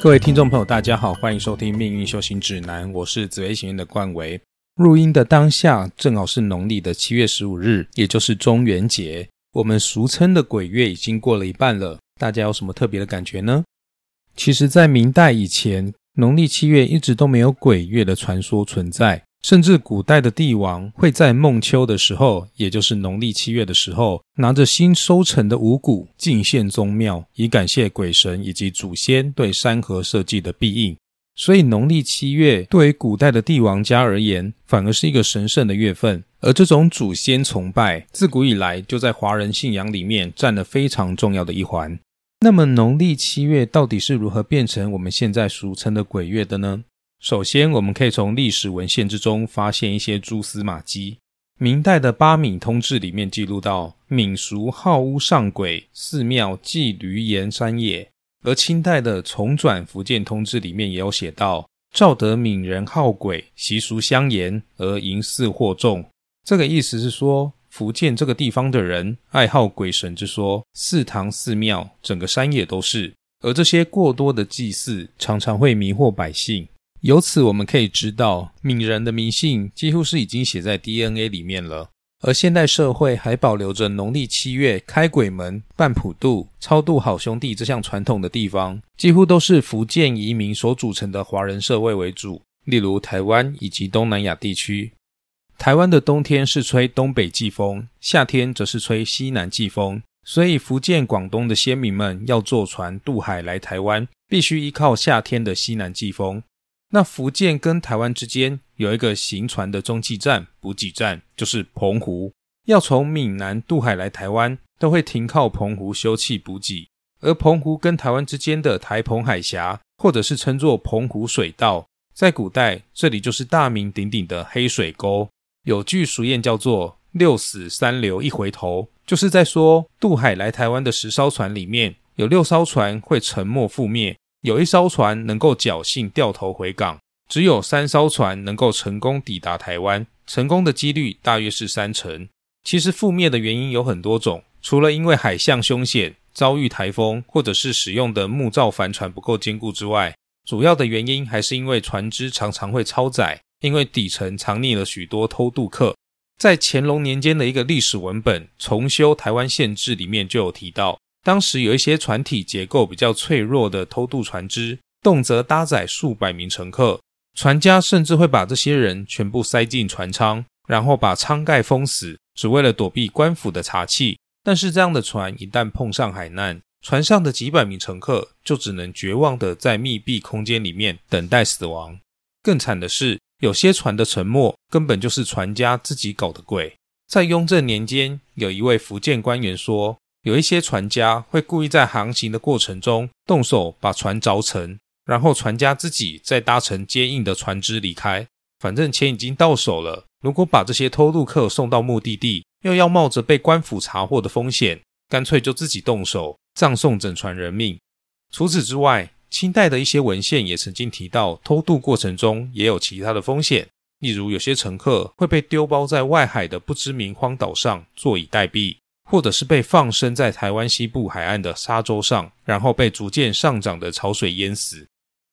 各位听众朋友，大家好，欢迎收听《命运修行指南》，我是紫薇学院的冠维。录音的当下正好是农历的七月十五日，也就是中元节。我们俗称的鬼月已经过了一半了，大家有什么特别的感觉呢？其实，在明代以前，农历七月一直都没有鬼月的传说存在。甚至古代的帝王会在孟秋的时候，也就是农历七月的时候，拿着新收成的五谷进献宗庙，以感谢鬼神以及祖先对山河社稷的庇应。所以，农历七月对于古代的帝王家而言，反而是一个神圣的月份。而这种祖先崇拜，自古以来就在华人信仰里面占了非常重要的一环。那么，农历七月到底是如何变成我们现在俗称的鬼月的呢？首先，我们可以从历史文献之中发现一些蛛丝马迹。明代的《八闽通志》里面记录到，闽俗好巫上鬼，寺庙祭驴岩山也。而清代的《重转福建通志》里面也有写到，赵得闽人好鬼，习俗相沿，而迎祀惑众。这个意思是说，福建这个地方的人爱好鬼神之说，寺堂寺庙整个山野都是。而这些过多的祭祀，常常会迷惑百姓。由此我们可以知道，闽人的迷信几乎是已经写在 DNA 里面了。而现代社会还保留着农历七月开鬼门、办普渡、超度好兄弟这项传统的地方，几乎都是福建移民所组成的华人社会为主。例如台湾以及东南亚地区，台湾的冬天是吹东北季风，夏天则是吹西南季风，所以福建、广东的先民们要坐船渡海来台湾，必须依靠夏天的西南季风。那福建跟台湾之间有一个行船的中继站、补给站，就是澎湖。要从闽南渡海来台湾，都会停靠澎湖休憩补给。而澎湖跟台湾之间的台澎海峡，或者是称作澎湖水道，在古代这里就是大名鼎鼎的黑水沟。有句俗谚叫做“六死三流一回头”，就是在说渡海来台湾的十艘船里面，有六艘船会沉没覆灭。有一艘船能够侥幸掉头回港，只有三艘船能够成功抵达台湾，成功的几率大约是三成。其实覆灭的原因有很多种，除了因为海象凶险、遭遇台风，或者是使用的木造帆船不够坚固之外，主要的原因还是因为船只常常会超载，因为底层藏匿了许多偷渡客。在乾隆年间的一个历史文本《重修台湾县志》里面就有提到。当时有一些船体结构比较脆弱的偷渡船只，动辄搭载数百名乘客，船家甚至会把这些人全部塞进船舱，然后把舱盖封死，只为了躲避官府的查缉。但是这样的船一旦碰上海难，船上的几百名乘客就只能绝望的在密闭空间里面等待死亡。更惨的是，有些船的沉没根本就是船家自己搞的鬼。在雍正年间，有一位福建官员说。有一些船家会故意在航行的过程中动手把船凿沉，然后船家自己再搭乘接应的船只离开。反正钱已经到手了，如果把这些偷渡客送到目的地，又要冒着被官府查获的风险，干脆就自己动手葬送整船人命。除此之外，清代的一些文献也曾经提到，偷渡过程中也有其他的风险，例如有些乘客会被丢包在外海的不知名荒岛上，坐以待毙。或者是被放生在台湾西部海岸的沙洲上，然后被逐渐上涨的潮水淹死。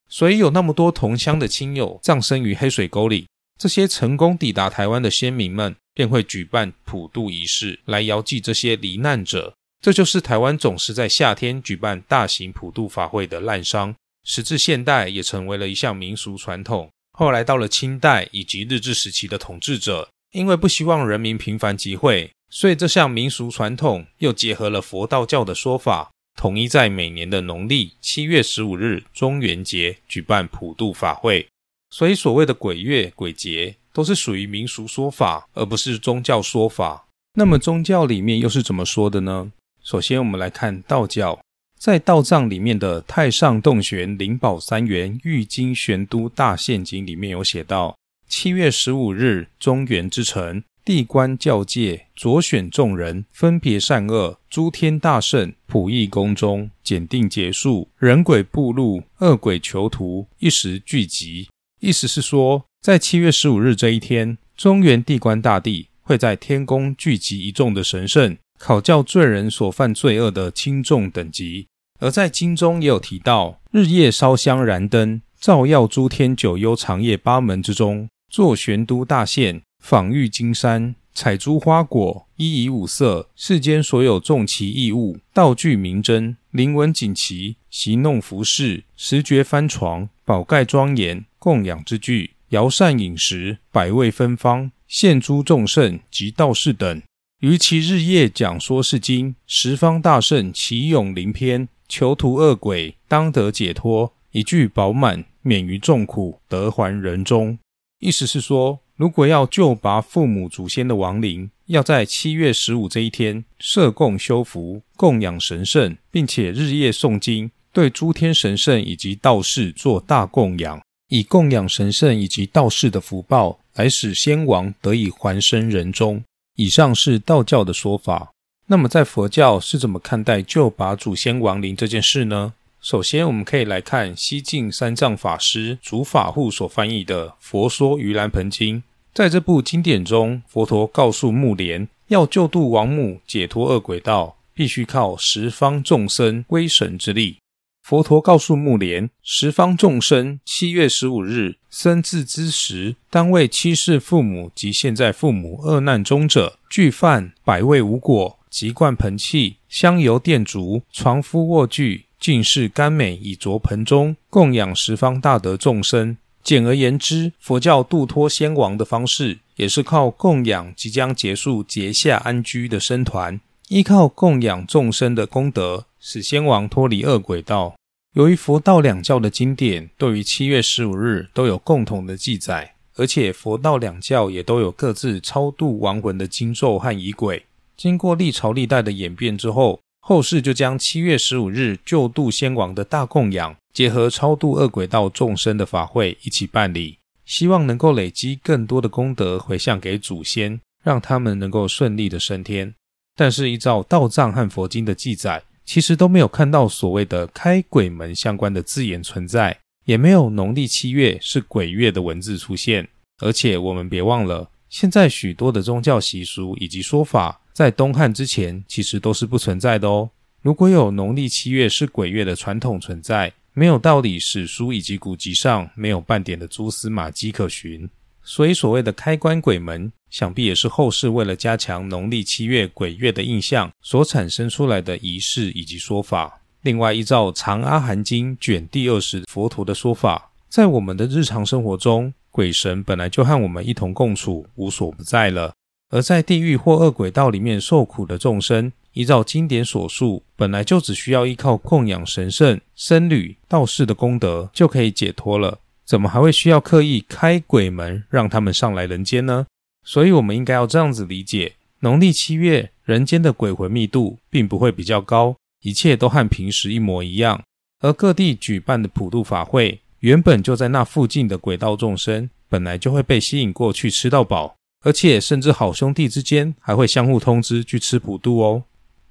所以有那么多同乡的亲友葬身于黑水沟里，这些成功抵达台湾的先民们便会举办普渡仪式来遥祭这些罹难者。这就是台湾总是在夏天举办大型普渡法会的滥觞，时至现代也成为了一项民俗传统。后来到了清代以及日治时期的统治者，因为不希望人民频繁集会。所以这项民俗传统又结合了佛道教的说法，统一在每年的农历七月十五日中元节举办普渡法会。所以所谓的鬼月、鬼节都是属于民俗说法，而不是宗教说法。那么宗教里面又是怎么说的呢？首先我们来看道教，在道藏里面的《太上洞玄灵宝三元玉经玄都大现经》里面有写到，七月十五日中元之辰。地官教界左选众人，分别善恶，诸天大圣普益宫中，检定结束，人鬼步路，恶鬼囚徒一时聚集。意思是说，在七月十五日这一天，中原地官大帝会在天宫聚集一众的神圣，考教罪人所犯罪恶的轻重等级。而在经中也有提到，日夜烧香燃灯，照耀诸天九幽长夜八门之中，坐玄都大县，访玉金山，采诸花果，衣以五色，世间所有众奇异物，道具名珍，灵文锦旗，席弄服饰，十绝翻床，宝盖庄严，供养之具，肴膳饮食，百味芬芳，献诸众圣及道士等。于其日夜讲说是经，十方大圣齐咏灵篇，囚徒恶鬼当得解脱，一句饱满，免于众苦，得还人中。意思是说，如果要救拔父母祖先的亡灵，要在七月十五这一天设供修福，供养神圣，并且日夜诵经，对诸天神圣以及道士做大供养，以供养神圣以及道士的福报，来使先王得以还生人中。以上是道教的说法。那么，在佛教是怎么看待救拔祖先亡灵这件事呢？首先，我们可以来看西晋三藏法师主法护所翻译的《佛说盂兰盆经》。在这部经典中，佛陀告诉木莲，要救度亡母、解脱恶鬼道，必须靠十方众生威神之力。佛陀告诉木莲，十方众生七月十五日生至之时，当为七世父母及现在父母恶难中者，具饭百味无果，即灌盆器，香油电烛，床敷卧具，尽是甘美以着盆中，供养十方大德众生。简而言之，佛教度脱先王的方式，也是靠供养即将结束结下安居的僧团，依靠供养众生的功德。使先王脱离恶鬼道。由于佛道两教的经典对于七月十五日都有共同的记载，而且佛道两教也都有各自超度亡魂的经咒和仪轨。经过历朝历代的演变之后，后世就将七月十五日救度先王的大供养，结合超度恶鬼道众生的法会一起办理，希望能够累积更多的功德回向给祖先，让他们能够顺利的升天。但是依照道藏和佛经的记载，其实都没有看到所谓的开鬼门相关的字眼存在，也没有农历七月是鬼月的文字出现。而且我们别忘了，现在许多的宗教习俗以及说法，在东汉之前其实都是不存在的哦。如果有农历七月是鬼月的传统存在，没有道理史书以及古籍上没有半点的蛛丝马迹可循。所以所谓的开关鬼门。想必也是后世为了加强农历七月鬼月的印象所产生出来的仪式以及说法。另外，依照《长阿含经》卷第二十佛陀的说法，在我们的日常生活中，鬼神本来就和我们一同共处，无所不在了。而在地狱或恶鬼道里面受苦的众生，依照经典所述，本来就只需要依靠供养神圣、僧侣、道士的功德就可以解脱了，怎么还会需要刻意开鬼门让他们上来人间呢？所以，我们应该要这样子理解：农历七月，人间的鬼魂密度并不会比较高，一切都和平时一模一样。而各地举办的普渡法会，原本就在那附近的鬼道众生，本来就会被吸引过去吃到饱，而且甚至好兄弟之间还会相互通知去吃普渡哦。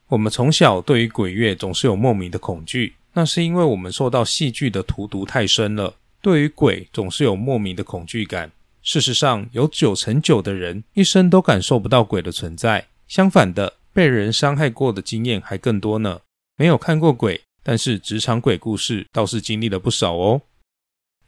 我们从小对于鬼月总是有莫名的恐惧，那是因为我们受到戏剧的荼毒太深了，对于鬼总是有莫名的恐惧感。事实上，有九成九的人一生都感受不到鬼的存在。相反的，被人伤害过的经验还更多呢。没有看过鬼，但是职场鬼故事倒是经历了不少哦。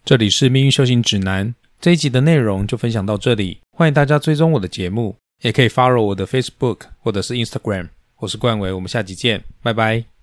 这里是命运修行指南，这一集的内容就分享到这里。欢迎大家追踪我的节目，也可以 follow 我的 Facebook 或者是 Instagram。我是冠伟，我们下集见，拜拜。